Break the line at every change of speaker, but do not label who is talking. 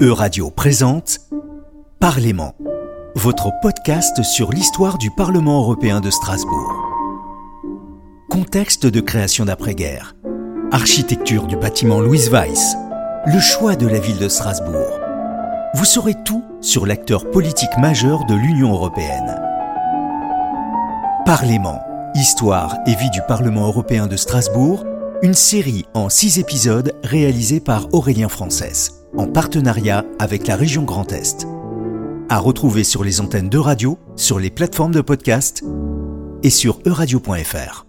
Euradio présente Parlement, votre podcast sur l'histoire du Parlement européen de Strasbourg. Contexte de création d'après-guerre, architecture du bâtiment Louis Weiss, le choix de la ville de Strasbourg. Vous saurez tout sur l'acteur politique majeur de l'Union européenne. Parlement, histoire et vie du Parlement européen de Strasbourg, une série en six épisodes réalisée par Aurélien Frances, en partenariat avec la région Grand Est. À retrouver sur les antennes de radio, sur les plateformes de podcast et sur euradio.fr.